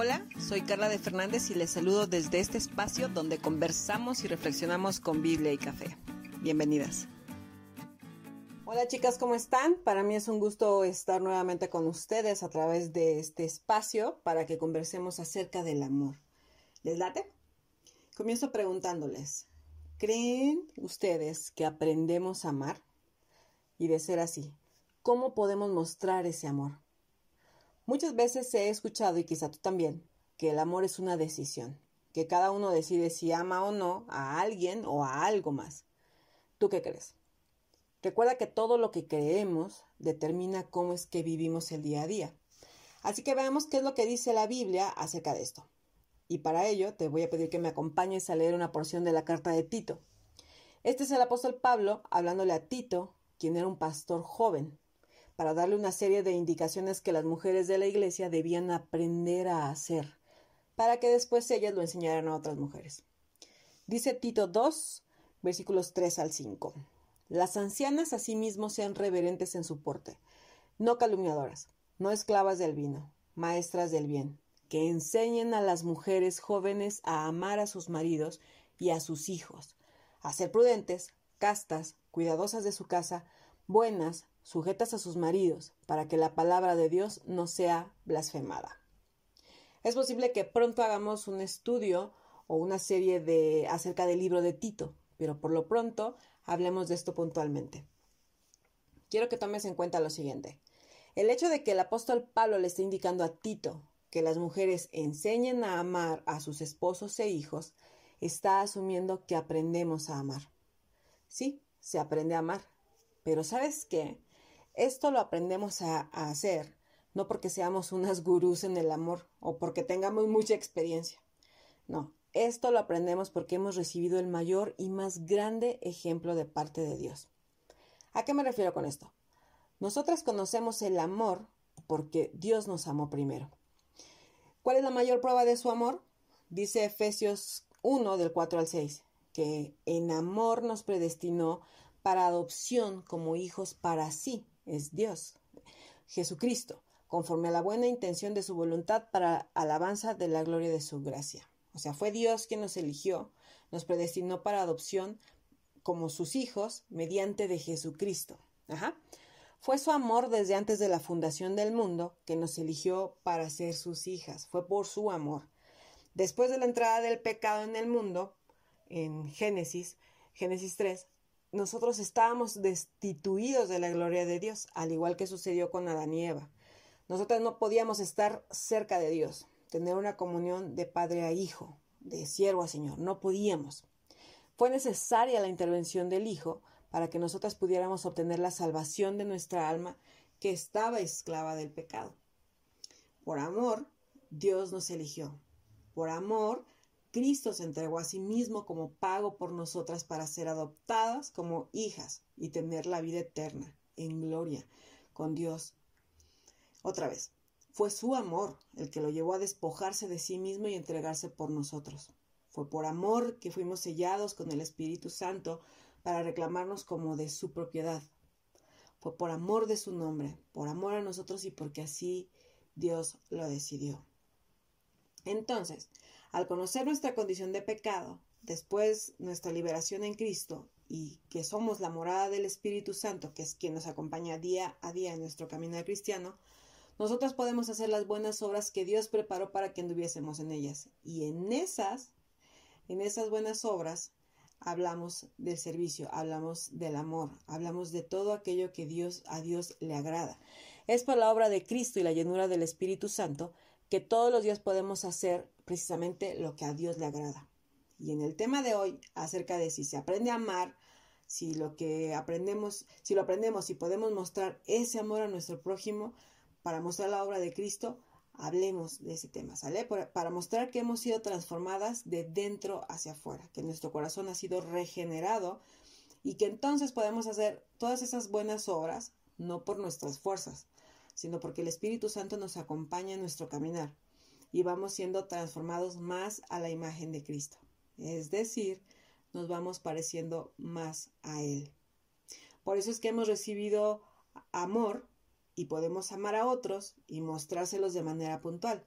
Hola, soy Carla de Fernández y les saludo desde este espacio donde conversamos y reflexionamos con Biblia y café. Bienvenidas. Hola chicas, ¿cómo están? Para mí es un gusto estar nuevamente con ustedes a través de este espacio para que conversemos acerca del amor. ¿Les late? Comienzo preguntándoles, ¿creen ustedes que aprendemos a amar? Y de ser así, ¿cómo podemos mostrar ese amor? Muchas veces he escuchado, y quizá tú también, que el amor es una decisión, que cada uno decide si ama o no a alguien o a algo más. ¿Tú qué crees? Recuerda que todo lo que creemos determina cómo es que vivimos el día a día. Así que veamos qué es lo que dice la Biblia acerca de esto. Y para ello te voy a pedir que me acompañes a leer una porción de la carta de Tito. Este es el apóstol Pablo hablándole a Tito, quien era un pastor joven, para darle una serie de indicaciones que las mujeres de la iglesia debían aprender a hacer, para que después ellas lo enseñaran a otras mujeres. Dice Tito 2, versículos 3 al 5. Las ancianas asimismo sean reverentes en su porte, no calumniadoras, no esclavas del vino, maestras del bien, que enseñen a las mujeres jóvenes a amar a sus maridos y a sus hijos, a ser prudentes, castas, cuidadosas de su casa, buenas, sujetas a sus maridos, para que la palabra de Dios no sea blasfemada. Es posible que pronto hagamos un estudio o una serie de acerca del libro de Tito, pero por lo pronto hablemos de esto puntualmente. Quiero que tomes en cuenta lo siguiente. El hecho de que el apóstol Pablo le esté indicando a Tito que las mujeres enseñen a amar a sus esposos e hijos, está asumiendo que aprendemos a amar. Sí, se aprende a amar, pero ¿sabes qué? Esto lo aprendemos a, hacer no porque seamos unas gurús en el amor o porque tengamos mucha experiencia. No, esto lo aprendemos porque hemos recibido el mayor y más grande ejemplo de parte de Dios. ¿A qué me refiero con esto? Nosotras conocemos el amor porque Dios nos amó primero. ¿Cuál es la mayor prueba de su amor? Dice Efesios 1 del 4 al 6, que en amor nos predestinó para adopción como hijos para sí es Dios, Jesucristo, conforme a la buena intención de su voluntad para alabanza de la gloria de su gracia. O sea, fue Dios quien nos eligió, nos predestinó para adopción como sus hijos mediante de Jesucristo. Ajá. Fue su amor desde antes de la fundación del mundo que nos eligió para ser sus hijas. Fue por su amor. Después de la entrada del pecado en el mundo, en Génesis, Génesis 3, nosotros estábamos destituidos de la gloria de Dios, al igual que sucedió con Adán y Eva. Nosotros no podíamos estar cerca de Dios, tener una comunión de padre a hijo, de siervo a señor, no podíamos. Fue necesaria la intervención del Hijo para que nosotras pudiéramos obtener la salvación de nuestra alma que estaba esclava del pecado. Por amor, Dios nos eligió. Por amor, Cristo se entregó a sí mismo como pago por nosotras para ser adoptadas como hijas y tener la vida eterna en gloria con Dios. Otra vez, fue su amor el que lo llevó a despojarse de sí mismo y entregarse por nosotros. Fue por amor que fuimos sellados con el Espíritu Santo para reclamarnos como de su propiedad. Fue por amor de su nombre, por amor a nosotros y porque así Dios lo decidió. Entonces, al conocer nuestra condición de pecado, después nuestra liberación en Cristo y que somos la morada del Espíritu Santo, que es quien nos acompaña día a día en nuestro camino cristiano, nosotros podemos hacer las buenas obras que Dios preparó para que anduviésemos en ellas. Y en esas, en esas buenas obras, hablamos del servicio, hablamos del amor, hablamos de todo aquello que Dios a Dios le agrada. Es por la obra de Cristo y la llenura del Espíritu Santo que todos los días podemos hacer precisamente lo que a Dios le agrada. Y en el tema de hoy, acerca de si se aprende a amar, si lo que aprendemos, si lo aprendemos y podemos mostrar ese amor a nuestro prójimo para mostrar la obra de Cristo, hablemos de ese tema, ¿sale? Para mostrar que hemos sido transformadas de dentro hacia afuera, que nuestro corazón ha sido regenerado y que entonces podemos hacer todas esas buenas obras no por nuestras fuerzas, sino porque el Espíritu Santo nos acompaña en nuestro caminar y vamos siendo transformados más a la imagen de Cristo. Es decir, nos vamos pareciendo más a Él. Por eso es que hemos recibido amor y podemos amar a otros y mostrárselos de manera puntual.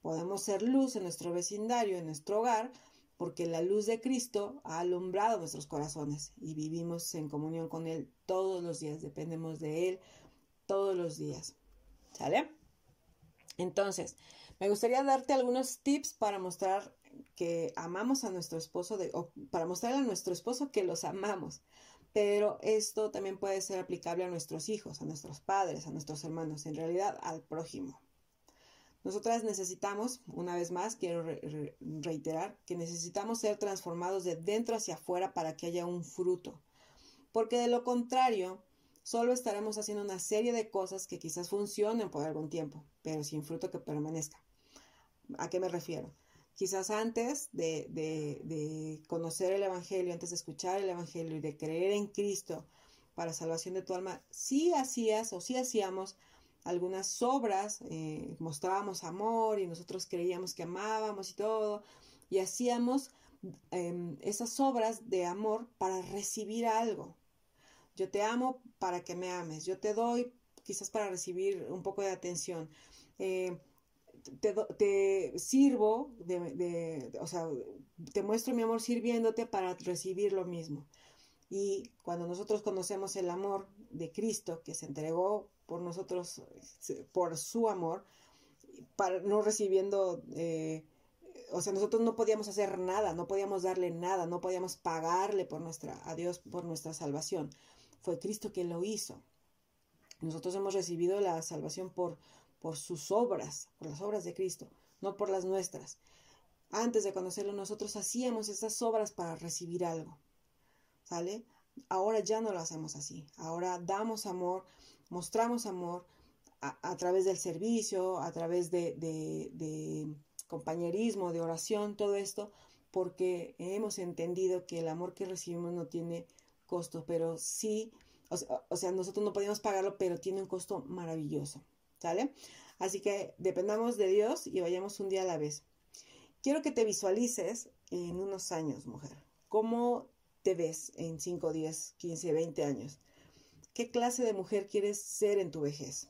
Podemos ser luz en nuestro vecindario, en nuestro hogar, porque la luz de Cristo ha alumbrado nuestros corazones y vivimos en comunión con Él todos los días, dependemos de Él todos los días. ¿Sale? Entonces, me gustaría darte algunos tips para mostrar que amamos a nuestro esposo, de, o para mostrarle a nuestro esposo que los amamos. Pero esto también puede ser aplicable a nuestros hijos, a nuestros padres, a nuestros hermanos, en realidad al prójimo. Nosotras necesitamos, una vez más, quiero reiterar, que necesitamos ser transformados de dentro hacia afuera para que haya un fruto. Porque de lo contrario, solo estaremos haciendo una serie de cosas que quizás funcionen por algún tiempo, pero sin fruto que permanezca. ¿A qué me refiero? Quizás antes de, conocer el Evangelio, antes de escuchar el Evangelio y de creer en Cristo para salvación de tu alma, sí hacías o sí hacíamos algunas obras, eh, mostrábamos amor y nosotros creíamos que amábamos y todo, y hacíamos em, esas obras de amor para recibir algo. Yo te amo para que me ames, yo te doy quizás para recibir un poco de atención. Eh, te, sirvo, o sea, te muestro mi amor sirviéndote para recibir lo mismo. Y cuando nosotros conocemos el amor de Cristo que se entregó por nosotros, por su amor, para no recibiendo, eh, o sea, nosotros no podíamos hacer nada, no podíamos darle nada, no podíamos pagarle por nuestra, a Dios por nuestra salvación. Fue Cristo quien lo hizo. Nosotros hemos recibido la salvación por, por sus obras, por las obras de Cristo, no por las nuestras. Antes de conocerlo, nosotros hacíamos esas obras para recibir algo. ¿Sale? Ahora ya no lo hacemos así. Ahora damos amor, mostramos amor a, través del servicio, a través de, de, compañerismo, de oración, todo esto, porque hemos entendido que el amor que recibimos no tiene costo, pero sí, o sea, nosotros no podemos pagarlo, pero tiene un costo maravilloso. ¿Sale? Así que dependamos de Dios y vayamos un día a la vez. Quiero que te visualices en unos años, mujer. ¿Cómo te ves en 5, 10, 15, 20 años? ¿Qué clase de mujer quieres ser en tu vejez?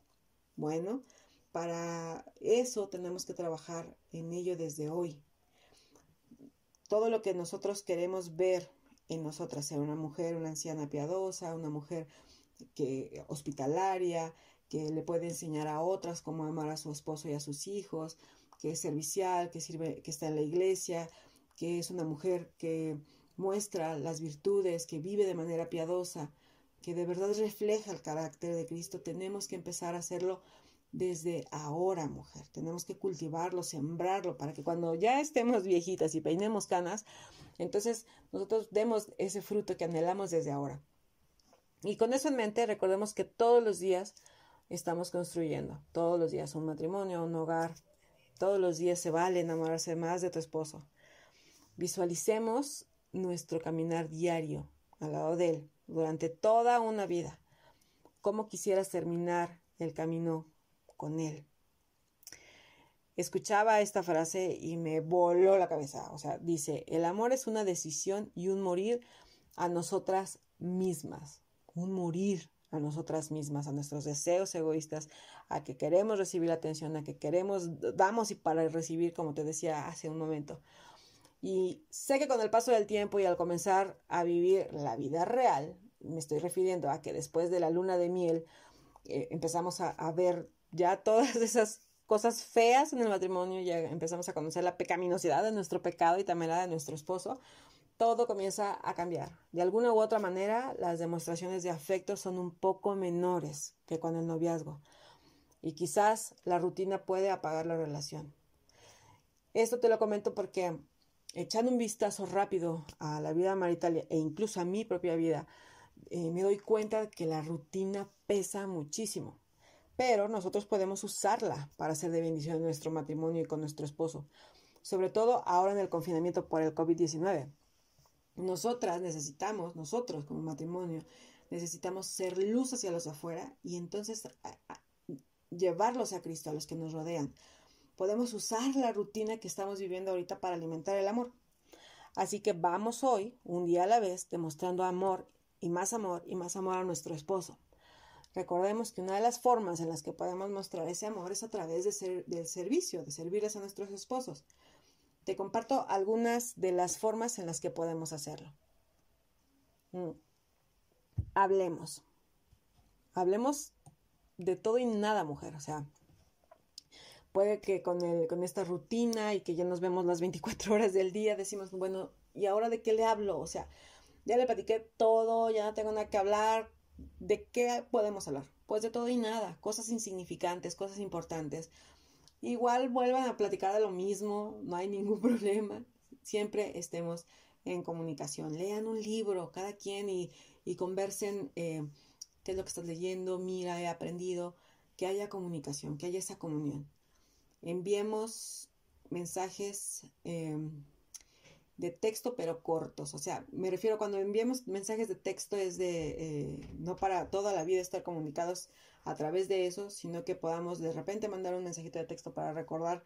Bueno, para eso tenemos que trabajar en ello desde hoy. Todo lo que nosotros queremos ver en nosotras, sea una mujer, una anciana piadosa, una mujer que hospitalaria, que le puede enseñar a otras cómo amar a su esposo y a sus hijos, que es servicial, que sirve, que está en la iglesia, que es una mujer que muestra las virtudes, que vive de manera piadosa, que de verdad refleja el carácter de Cristo, tenemos que empezar a hacerlo desde ahora, mujer. Tenemos que cultivarlo, sembrarlo, para que cuando ya estemos viejitas y peinemos canas, entonces nosotros demos ese fruto que anhelamos desde ahora. Y con eso en mente, recordemos que todos los días estamos construyendo. Todos los días un matrimonio, un hogar. Todos los días se vale enamorarse más de tu esposo. Visualicemos nuestro caminar diario al lado de él durante toda una vida. ¿Cómo quisieras terminar el camino con él? Escuchaba esta frase y me voló la cabeza. O sea, dice, el amor es una decisión y un morir a nosotras mismas. Un morir a nosotras mismas, a nuestros deseos egoístas, a que queremos recibir atención, a que queremos, damos y para recibir, como te decía hace un momento. Y sé que con el paso del tiempo y al comenzar a vivir la vida real, me estoy refiriendo a que después de la luna de miel eh, empezamos a, a ver ya todas esas cosas feas en el matrimonio, ya empezamos a conocer la pecaminosidad de nuestro pecado y también la de nuestro esposo, todo comienza a cambiar. De alguna u otra manera, las demostraciones de afecto son un poco menores que con el noviazgo. Y quizás la rutina puede apagar la relación. Esto te lo comento porque echando un vistazo rápido a la vida marital e incluso a mi propia vida, eh, me doy cuenta que la rutina pesa muchísimo. Pero nosotros podemos usarla para hacer de bendición en nuestro matrimonio y con nuestro esposo. Sobre todo ahora en el confinamiento por el COVID-19. Nosotras necesitamos, nosotros como matrimonio, necesitamos ser luz hacia los afuera y entonces llevarlos a Cristo, a los que nos rodean. Podemos usar la rutina que estamos viviendo ahorita para alimentar el amor. Así que vamos hoy, un día a la vez, demostrando amor y más amor y más amor a nuestro esposo. Recordemos que una de las formas en las que podemos mostrar ese amor es a través de ser, del servicio, de servirles a nuestros esposos. Te comparto algunas de las formas en las que podemos hacerlo. Mm. Hablemos. Hablemos de todo y nada, mujer. O sea, puede que con, el, con esta rutina y que ya nos vemos las 24 horas del día, decimos, bueno, ¿y ahora de qué le hablo? O sea, ya le platiqué todo, ya no tengo nada que hablar. ¿De qué podemos hablar? Pues de todo y nada, cosas insignificantes, cosas importantes. Igual vuelvan a platicar de lo mismo, no hay ningún problema. Siempre estemos en comunicación. Lean un libro, cada quien, y, y conversen eh, qué es lo que estás leyendo, mira, he aprendido, que haya comunicación, que haya esa comunión. Enviemos mensajes em, de texto, pero cortos. O sea, me refiero cuando enviamos mensajes de texto es de, eh, no para toda la vida estar comunicados a través de eso, sino que podamos de repente mandar un mensajito de texto para recordar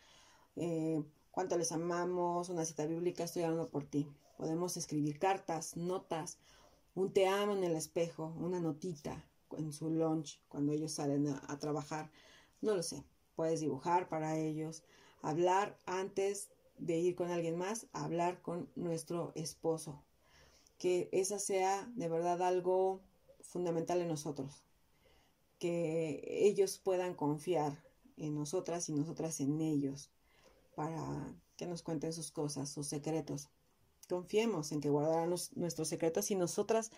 eh, cuánto les amamos, una cita bíblica, estoy hablando por ti. Podemos escribir cartas, notas, un te amo en el espejo, una notita, en su lunch cuando ellos salen a, trabajar. No lo sé. Puedes dibujar para ellos, hablar antes de ir con alguien más, hablar con nuestro esposo. Que esa sea de verdad algo fundamental en nosotros. Que ellos puedan confiar en nosotras y nosotras en ellos para que nos cuenten sus cosas, sus secretos. Confiemos en que guardarán nuestros secretos y nosotras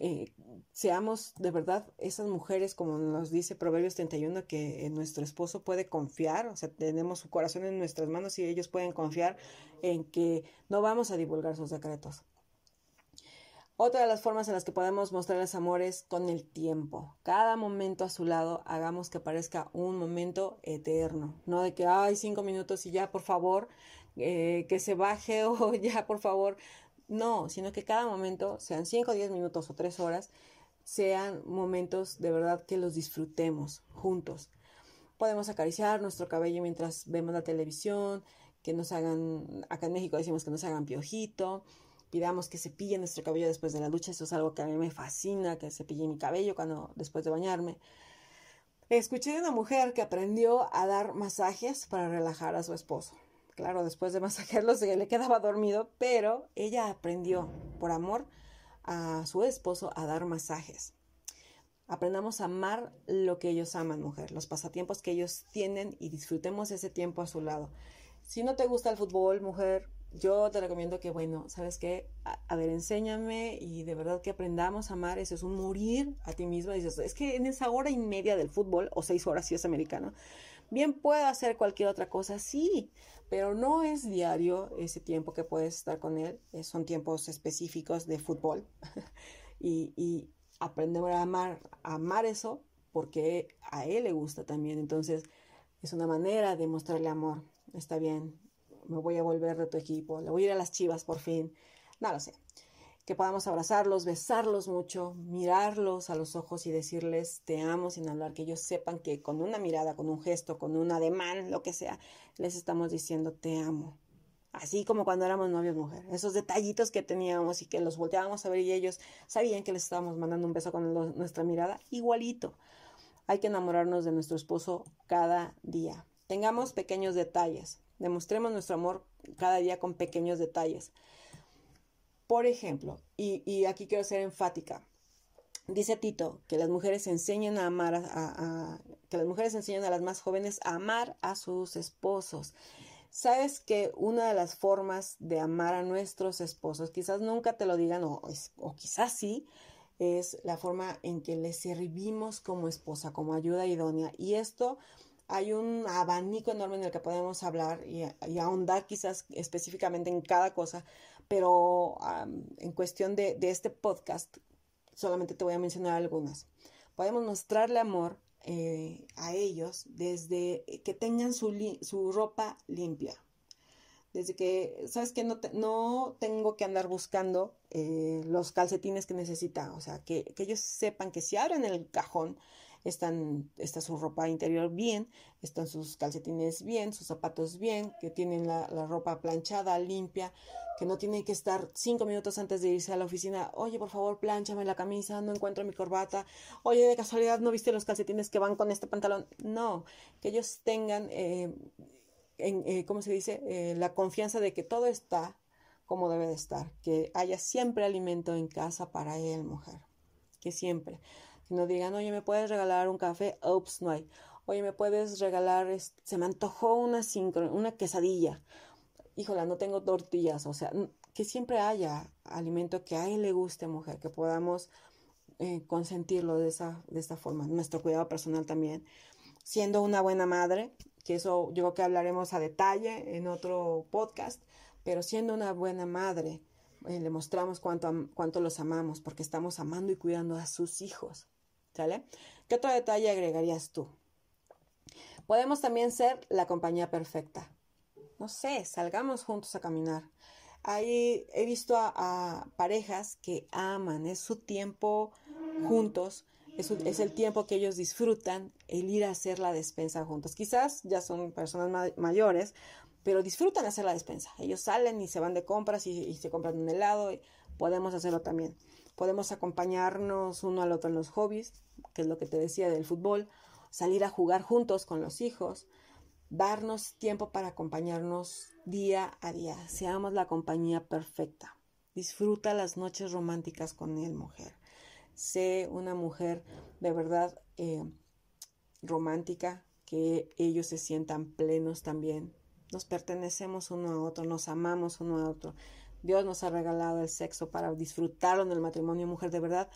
eh, seamos de verdad esas mujeres, como nos dice Proverbios 31, que nuestro esposo puede confiar, o sea, tenemos su corazón en nuestras manos y ellos pueden confiar en que no vamos a divulgar sus secretos. Otra de las formas en las que podemos mostrarles amor es con el tiempo. Cada momento a su lado hagamos que parezca un momento eterno. No de que, ay, cinco minutos y ya, por favor, eh, que se baje o ya, por favor, no, sino que cada momento, sean 5, 10 minutos o 3 horas, sean momentos de verdad que los disfrutemos juntos. Podemos acariciar nuestro cabello mientras vemos la televisión, que nos hagan, acá en México decimos que nos hagan piojito, pidamos que cepille nuestro cabello después de la ducha, eso es algo que a mí me fascina, que cepille mi cabello cuando después de bañarme. Escuché de una mujer que aprendió a dar masajes para relajar a su esposo. Claro, después de masajearlo se le quedaba dormido, pero ella aprendió por amor a su esposo a dar masajes. Aprendamos a amar lo que ellos aman, mujer, los pasatiempos que ellos tienen y disfrutemos ese tiempo a su lado. Si no te gusta el fútbol, mujer, yo te recomiendo que, bueno, ¿sabes qué? A, ver, enséñame y de verdad que aprendamos a amar. Eso es un morir a ti mismo. Dices, es que en esa hora y media del fútbol, o seis horas si es americano, bien puedo hacer cualquier otra cosa, sí, pero no es diario ese tiempo que puedes estar con él, eh, son tiempos específicos de fútbol. Y, y aprender a amar, amar eso porque a él le gusta también, entonces es una manera de mostrarle amor, está bien, me voy a volver de tu equipo, le voy a ir a las chivas por fin, no lo sé que podamos abrazarlos, besarlos mucho, mirarlos a los ojos y decirles te amo sin hablar, que ellos sepan que con una mirada, con un gesto, con un ademán, lo que sea, les estamos diciendo te amo. Así como cuando éramos novios mujer, esos detallitos que teníamos y que los volteábamos a ver y ellos sabían que les estábamos mandando un beso con nuestra mirada, igualito. Hay que enamorarnos de nuestro esposo cada día. Tengamos pequeños detalles, demostremos nuestro amor cada día con pequeños detalles. Por ejemplo, y, aquí quiero ser enfática, dice Tito que las mujeres enseñan a amar a, que las mujeres enseñan a las más jóvenes a amar a sus esposos. Sabes que una de las formas de amar a nuestros esposos, quizás nunca te lo digan o, o quizás sí, es la forma en que les servimos como esposa, como ayuda idónea. Y esto hay un abanico enorme en el que podemos hablar y, y ahondar quizás específicamente en cada cosa, pero en cuestión de, este podcast, solamente te voy a mencionar algunas. Podemos mostrarle amor eh, a ellos desde que tengan su, su ropa limpia. Desde que, ¿sabes que No, no tengo que andar buscando eh, los calcetines que necesita. O sea, que, que ellos sepan que si abren el cajón, están, está su ropa interior bien, están sus calcetines bien, sus zapatos bien, que tienen la, ropa planchada, limpia, que no tienen que estar cinco minutos antes de irse a la oficina, oye, por favor, planchame la camisa, no encuentro mi corbata, oye, de casualidad no viste los calcetines que van con este pantalón. No, que ellos tengan, eh, en, eh, ¿cómo se dice?, eh, la confianza de que todo está como debe de estar, que haya siempre alimento en casa para él, mujer, que siempre. Que no digan, oye, ¿me puedes regalar un café? Ups, no hay. Oye, ¿me puedes regalar, se me antojó una, una quesadilla? híjola, no tengo tortillas, o sea, que siempre haya alimento que a él le guste, mujer, que podamos eh, consentirlo de, esa, de esta forma. Nuestro cuidado personal también. Siendo una buena madre, que eso yo creo que hablaremos a detalle en otro podcast, pero siendo una buena madre, eh, le mostramos cuánto, cuánto los amamos, porque estamos amando y cuidando a sus hijos. ¿Qué otro detalle agregarías tú? Podemos también ser la compañía perfecta no sé, salgamos juntos a caminar. Ahí he visto a, parejas que aman, es su tiempo juntos, es, es, el tiempo que ellos disfrutan el ir a hacer la despensa juntos. Quizás ya son personas mayores, pero disfrutan hacer la despensa. Ellos salen y se van de compras y, se compran un helado. Y podemos hacerlo también. Podemos acompañarnos uno al otro en los hobbies, que es lo que te decía del fútbol, salir a jugar juntos con los hijos, darnos tiempo para acompañarnos día a día. Seamos la compañía perfecta. Disfruta las noches románticas con él, mujer. Sé una mujer de verdad eh, romántica, que ellos se sientan plenos también. Nos pertenecemos uno a otro, nos amamos uno a otro. Dios nos ha regalado el sexo para disfrutarlo en el matrimonio, mujer, de verdad.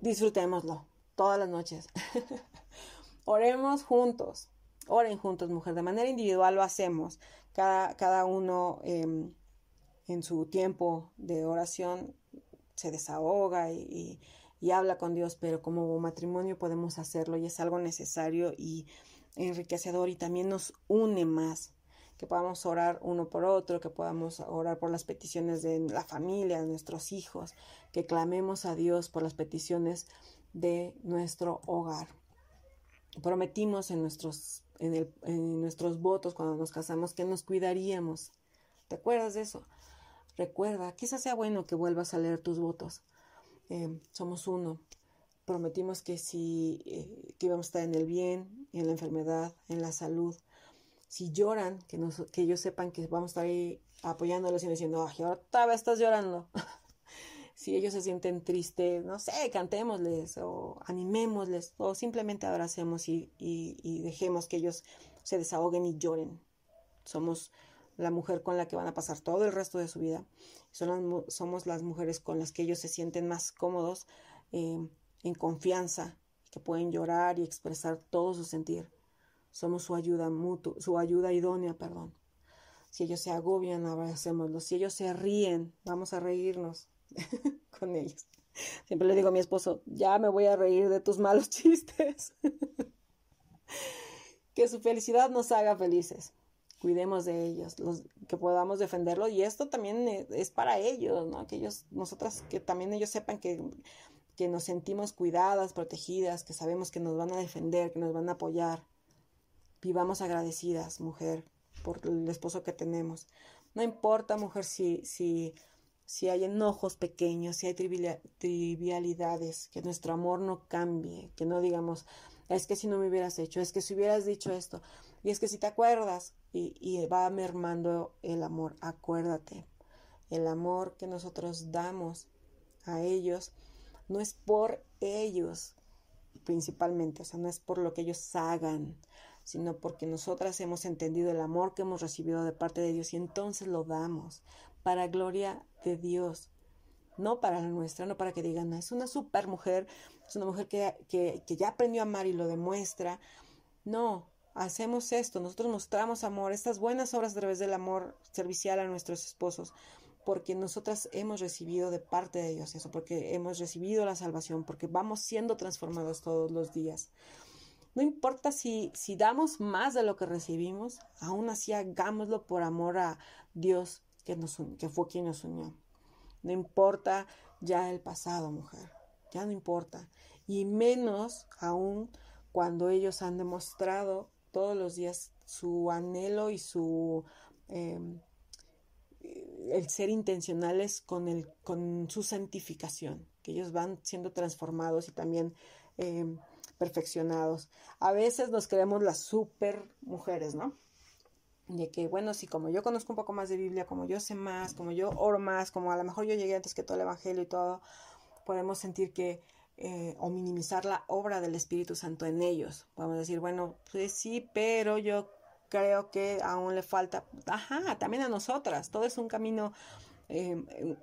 Disfrutémoslo todas las noches. Oremos juntos, Oren juntos, mujer. De manera individual lo hacemos. Cada, cada uno em, en su tiempo de oración se desahoga y, y, habla con Dios, pero como matrimonio podemos hacerlo y es algo necesario y enriquecedor y también nos une más. Que podamos orar uno por otro, que podamos orar por las peticiones de la familia, de nuestros hijos, que clamemos a Dios por las peticiones de nuestro hogar. Prometimos en nuestros en, nuestros votos cuando nos casamos que nos cuidaríamos. ¿Te acuerdas de eso? Recuerda, quizás sea bueno que vuelvas a leer tus votos. Eh, somos uno. Prometimos que si eh, que íbamos a estar en el bien, en la enfermedad, en la salud. Si lloran, que, nos, que ellos sepan que vamos a estar ahí apoyándolos y diciendo, ay, ahora vez estás llorando. si ellos se sienten tristes, no sé, cantémosles o animémosles o simplemente abracemos y, dejemos que ellos se desahoguen y lloren. Somos la mujer con la que van a pasar todo el resto de su vida. Somos las mujeres con las que ellos se sienten más cómodos, eh, en confianza, que pueden llorar y expresar todo su sentir. Somos su ayuda mutua, su ayuda idónea, perdón. Si ellos se agobian, abracémoslos. Si ellos se ríen, vamos a reírnos. con ellos. Siempre le digo a mi esposo, ya me voy a reír de tus malos chistes. que su felicidad nos haga felices. Cuidemos de ellos, los, que podamos defenderlo. Y esto también es para ellos, ¿no? Que ellos, nosotras, que también ellos sepan que, que nos sentimos cuidadas, protegidas, que sabemos que nos van a defender, que nos van a apoyar. Vivamos agradecidas, mujer, por el esposo que tenemos. No importa, mujer, si, si si hay enojos pequeños, si hay trivialidades, que nuestro amor no cambie, que no digamos, es que si no me hubieras hecho, es que si hubieras dicho esto, y es que si te acuerdas, y, y va mermando el amor, acuérdate, el amor que nosotros damos a ellos no es por ellos principalmente, o sea, no es por lo que ellos hagan, sino porque nosotras hemos entendido el amor que hemos recibido de parte de Dios y entonces lo damos para gloria de Dios, no para la nuestra, no para que digan, es una super mujer, es una mujer que, que, que ya aprendió a amar y lo demuestra. No, hacemos esto, nosotros mostramos amor, estas buenas obras a través del amor servicial a nuestros esposos, porque nosotras hemos recibido de parte de Dios eso, porque hemos recibido la salvación, porque vamos siendo transformados todos los días. No importa si, si damos más de lo que recibimos, aún así hagámoslo por amor a Dios, que, nos, que fue quien nos unió. No importa ya el pasado, mujer, ya no importa. Y menos aún cuando ellos han demostrado todos los días su anhelo y su em, el ser intencionales con, el, con su santificación, que ellos van siendo transformados y también em, perfeccionados. A veces nos creemos las super mujeres, ¿no? De que, bueno, si como yo conozco un poco más de Biblia, como yo sé más, como yo oro más, como a lo mejor yo llegué antes que todo el Evangelio y todo, podemos sentir que eh, o minimizar la obra del Espíritu Santo en ellos. Podemos decir, bueno, pues sí, pero yo creo que aún le falta, ajá, también a nosotras, todo es un camino, em, em,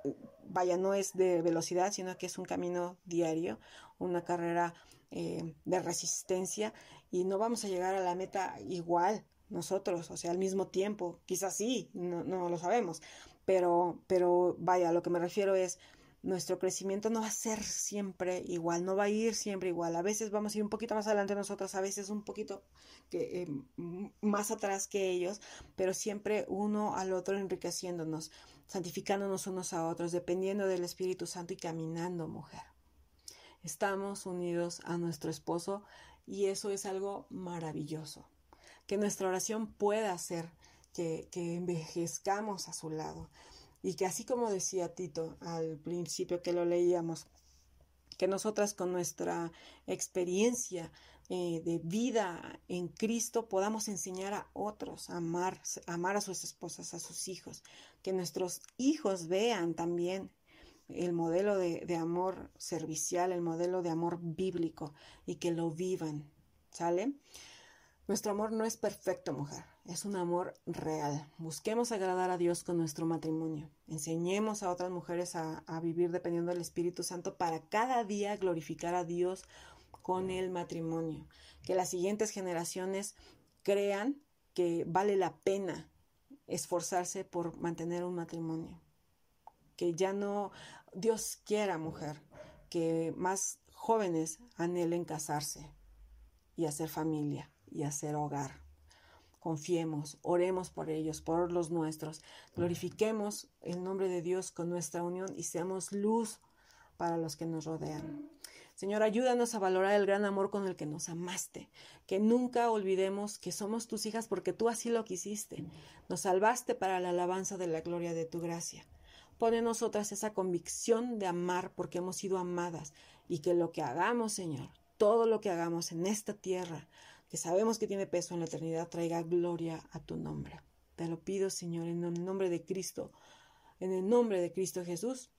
vaya, no es de velocidad, sino que es un camino diario, una carrera em, de resistencia y no vamos a llegar a la meta igual nosotros, o sea, al mismo tiempo, quizás sí, no, lo sabemos, pero, pero vaya, lo que me refiero es, nuestro crecimiento no va a ser siempre igual, no va a ir siempre igual. A veces vamos a ir un poquito más adelante nosotros, a veces un poquito que, más atrás que ellos, pero siempre uno al otro enriqueciéndonos, santificándonos unos a otros, dependiendo del Espíritu Santo y caminando, mujer. Estamos unidos a nuestro esposo y eso es algo maravilloso. Que nuestra oración pueda hacer que, que envejezcamos a su lado, y que así como decía Tito al principio que lo leíamos, que nosotras con nuestra experiencia eh, de vida en Cristo podamos enseñar a otros a amar, amar a sus esposas, a sus hijos, que nuestros hijos vean también el modelo de, de amor servicial, el modelo de amor bíblico y que lo vivan, ¿sale? Nuestro amor no es perfecto, mujer es un amor real. Busquemos agradar a Dios con nuestro matrimonio. Enseñemos a otras mujeres a, vivir dependiendo del Espíritu Santo para cada día glorificar a Dios con el matrimonio. Que las siguientes generaciones crean que vale la pena esforzarse por mantener un matrimonio. Que ya no, Dios quiera, mujer, que más jóvenes anhelen casarse y hacer familia y hacer hogar confiemos, oremos por ellos, por los nuestros, glorifiquemos el nombre de Dios con nuestra unión y seamos luz para los que nos rodean. Señor, ayúdanos a valorar el gran amor con el que nos amaste, que nunca olvidemos que somos tus hijas porque tú así lo quisiste. Nos salvaste para la alabanza de la gloria de tu gracia. Pone en nosotras esa convicción de amar porque hemos sido amadas y que lo que hagamos, Señor, todo lo que hagamos en esta tierra, que sabemos que tiene peso en la eternidad, traiga gloria a tu nombre. Te lo pido, Señor, en el nombre de Cristo, en el nombre de Cristo Jesús.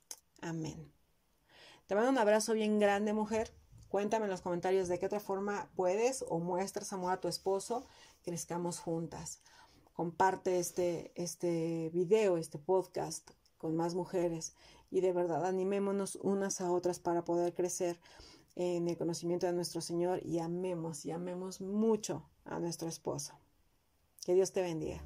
Amén. Te mando un abrazo bien grande, mujer. Cuéntame en los comentarios de qué otra forma puedes o muestras amor a tu esposo. Crezcamos juntas. Comparte este, este video, este podcast con más mujeres y de verdad animémonos unas a otras para poder crecer en el conocimiento de nuestro Señor y amemos y amemos mucho a nuestro esposo. Que Dios te bendiga.